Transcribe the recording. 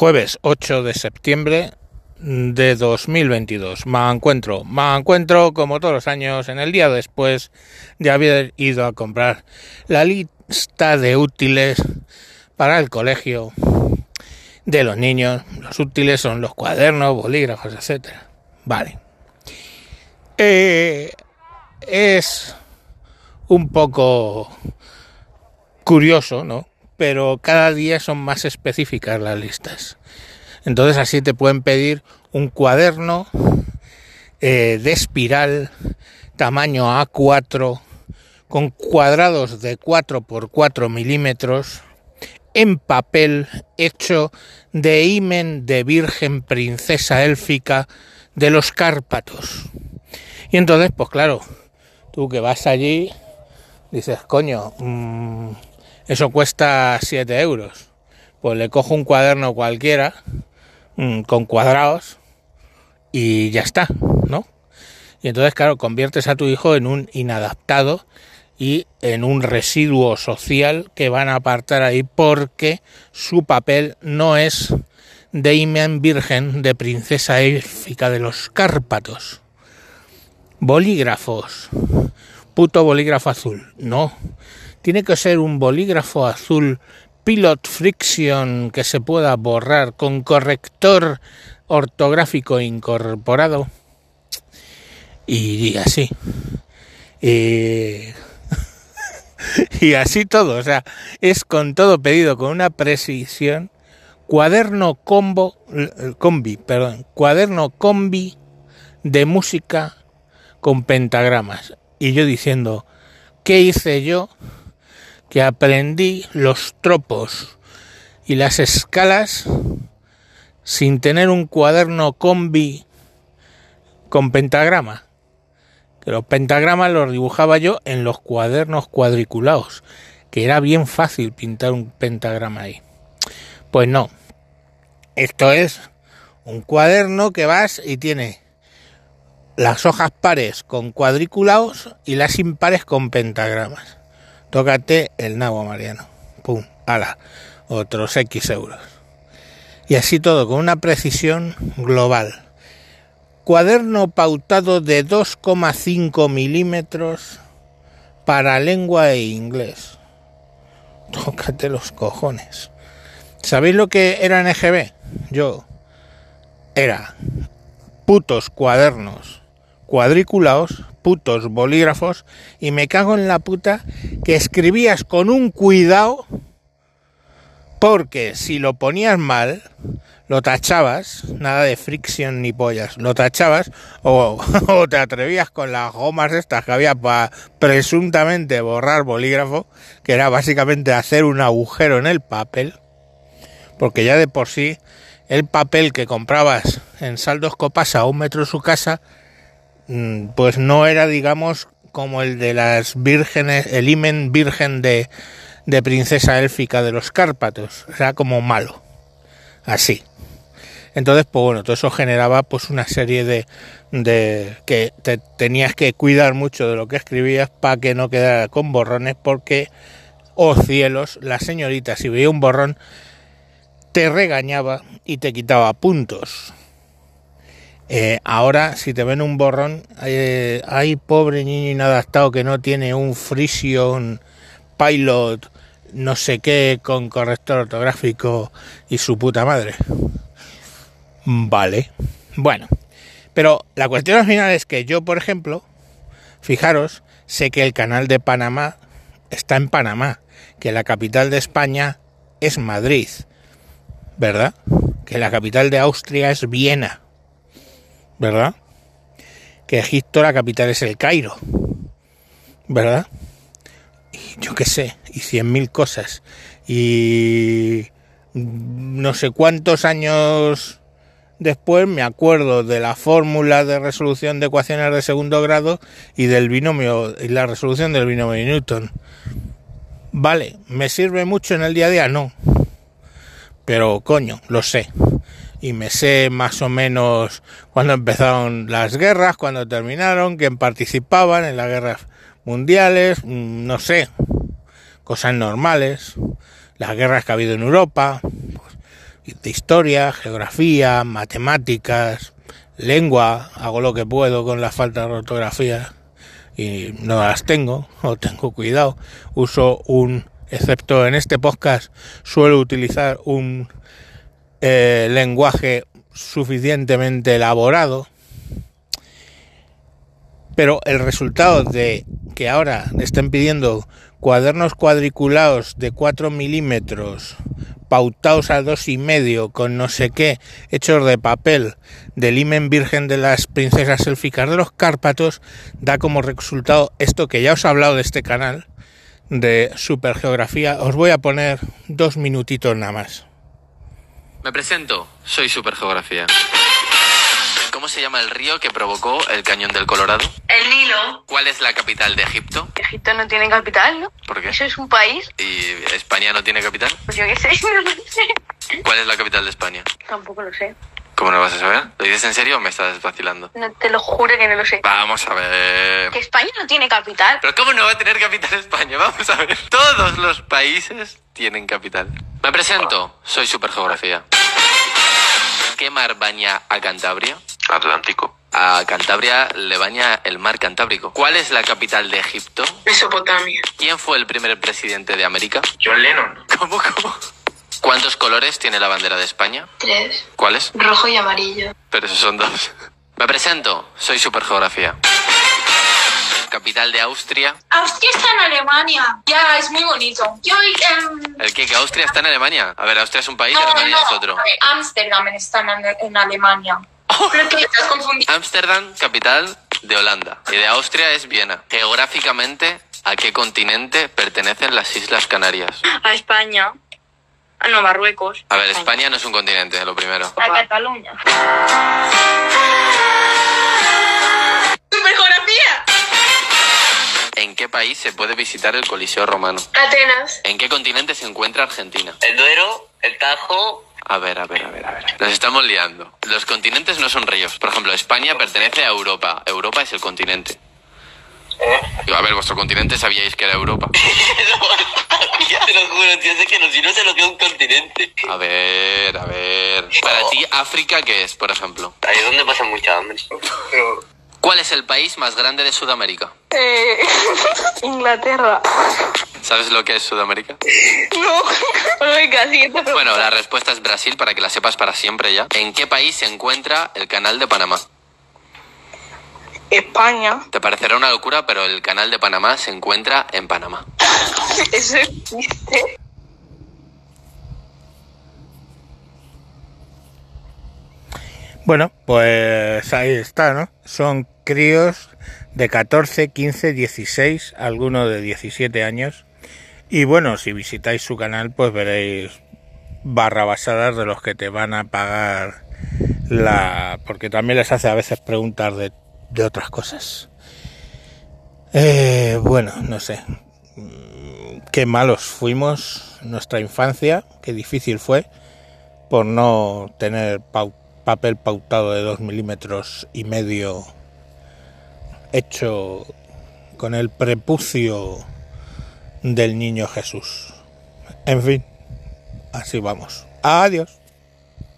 Jueves 8 de septiembre de 2022. Me encuentro, me encuentro como todos los años en el día después de haber ido a comprar la lista de útiles para el colegio de los niños. Los útiles son los cuadernos, bolígrafos, etcétera. Vale. Eh, es un poco curioso, ¿no? Pero cada día son más específicas las listas. Entonces así te pueden pedir un cuaderno eh, de espiral tamaño A4 con cuadrados de 4 por 4 milímetros en papel hecho de himen de virgen princesa élfica de los Cárpatos. Y entonces, pues claro, tú que vas allí, dices, coño, mmm, eso cuesta 7 euros. Pues le cojo un cuaderno cualquiera Mm, con cuadrados y ya está, ¿no? Y entonces, claro, conviertes a tu hijo en un inadaptado y en un residuo social que van a apartar ahí porque su papel no es de Imen Virgen de princesa élfica de los Cárpatos. Bolígrafos. Puto bolígrafo azul. No. Tiene que ser un bolígrafo azul pilot friction que se pueda borrar con corrector ortográfico incorporado. Y, así. Y, y así todo o sea es con todo pedido con una precisión. Cuaderno combo combi perdón cuaderno combi de música con pentagramas. Y yo diciendo qué hice yo que aprendí los tropos y las escalas sin tener un cuaderno combi con pentagrama. Que los pentagramas los dibujaba yo en los cuadernos cuadriculados, que era bien fácil pintar un pentagrama ahí. Pues no. Esto es un cuaderno que vas y tiene las hojas pares con cuadriculados y las impares con pentagramas. Tócate el nabo, Mariano. Pum, ala, otros X euros. Y así todo, con una precisión global. Cuaderno pautado de 2,5 milímetros para lengua e inglés. Tócate los cojones. ¿Sabéis lo que era NGB? Yo. Era putos cuadernos cuadriculados putos bolígrafos y me cago en la puta que escribías con un cuidado porque si lo ponías mal lo tachabas, nada de fricción ni pollas, lo tachabas o, te atrevías con las gomas estas que había para presuntamente borrar bolígrafo, que era básicamente hacer un agujero en el papel, porque ya de por sí el papel que comprabas en saldos copas a un metro de su casa pues no era, digamos, como el de las vírgenes, el imen virgen de, de princesa élfica de los Cárpatos, era como malo, así. Entonces, pues bueno, todo eso generaba pues una serie de, de que te tenías que cuidar mucho de lo que escribías para que no quedara con borrones, porque, oh cielos, la señorita si veía un borrón te regañaba y te quitaba puntos. Eh, ahora, si te ven un borrón, eh, hay pobre niño inadaptado que no tiene un Frisian Pilot, no sé qué, con corrector ortográfico y su puta madre. Vale. Bueno, pero la cuestión al final es que yo, por ejemplo, fijaros, sé que el canal de Panamá está en Panamá, que la capital de España es Madrid, ¿verdad? Que la capital de Austria es Viena ¿verdad? Que Egipto la capital es el Cairo, ¿verdad? Y yo qué sé, y cien mil cosas. Y no sé cuántos años después me acuerdo de la fórmula de resolución de ecuaciones de segundo grado y del binomio y la resolución del binomio de Newton. Vale, ¿me sirve mucho en el día a día? No. Pero coño, lo sé y me sé más o menos cuando empezaron las guerras, cuando terminaron, quién participaban en las guerras mundiales, mm, no sé, cosas normales, las guerras que ha habido en Europa, pues, de historia, geografía, matemáticas, lengua, hago lo que puedo con la falta de ortografía y no las tengo, o tengo cuidado, uso un, excepto en este podcast, suelo utilizar un eh, lenguaje suficientemente elaborado, pero el resultado de que ahora estén pidiendo cuadernos cuadriculados de 4 milímetros pautados a dos y medio con no sé qué hechos de papel del imen virgen de las princesas élficas de los Cárpatos da como resultado esto que ya os he hablado de este canal de supergeografía. Os voy a poner dos minutitos nada más me presento soy supergeografía ¿Cómo se llama el río que provocó el cañón del Colorado? El Nilo. ¿Cuál es la capital de Egipto? Egipto no tiene capital, ¿no? ¿Por qué? Eso es un país. ¿Y España no tiene capital? Pues yo qué sé, no lo sé. ¿Cuál es la capital de España? Tampoco lo sé. ¿Cómo no vas a saber? ¿Lo dices en serio o me estás vacilando? No, te lo juro que no lo sé. Vamos a ver. Que España no tiene capital. ¿Pero cómo no va a tener capital España? Vamos a ver. Todos los países tienen capital. Me presento. Soy Supergeografía. ¿Qué mar baña a Cantabria? Atlántico. A Cantabria le baña el mar Cantábrico. ¿Cuál es la capital de Egipto? Mesopotamia. ¿Quién fue el primer presidente de América? John Lennon. ¿Cómo, cómo? ¿Cuántos colores tiene la bandera de España? Tres. ¿Cuáles? Rojo y amarillo. Pero esos son dos. Me presento, soy Supergeografía. Capital de Austria. Austria está en Alemania. Ya, es muy bonito. Yo, em, ¿El qué? ¿Que Austria está en Alemania? A ver, Austria es un país y Alemania es otro. Ámsterdam está en, en Alemania. Pero que estás confundiendo. Ámsterdam, capital de Holanda. Y de Austria es Viena. Geográficamente, ¿a qué continente pertenecen las Islas Canarias? A España. A no, Marruecos. A ver, España no es un continente, lo primero. A Cataluña. ¿En qué país se puede visitar el Coliseo Romano? Atenas. ¿En qué continente se encuentra Argentina? El Duero, el Tajo. A ver, a ver, a ver, a ver. Nos estamos liando. Los continentes no son ríos. Por ejemplo, España pertenece a Europa. Europa es el continente. Digo, A ver, vuestro continente sabíais que era Europa. ya te lo juro, tío, sé que no, si no sé lo que es un continente. A ver, a ver. Para ti, África, ¿qué es, por ejemplo? Ahí es donde pasa mucha hambre. ¿Cuál es el país más grande de Sudamérica? Eh, Inglaterra. ¿Sabes lo que es Sudamérica? No. Venga, siguiente. Bueno, la respuesta es Brasil, para que la sepas para siempre ya. ¿En qué país se encuentra el canal de Panamá? España. Te parecerá una locura, pero el canal de Panamá se encuentra en Panamá. Eso existe. Bueno, pues ahí está, ¿no? Son críos de 14, 15, 16, algunos de 17 años. Y bueno, si visitáis su canal, pues veréis barrabasadas de los que te van a pagar la... porque también les hace a veces preguntas de, de otras cosas. Eh, bueno, no sé. Mm, Qué malos fuimos nuestra infancia, qué difícil fue por no tener pau- papel pautado de dos milímetros y medio hecho con el prepucio del niño Jesús. En fin, así vamos. Adiós.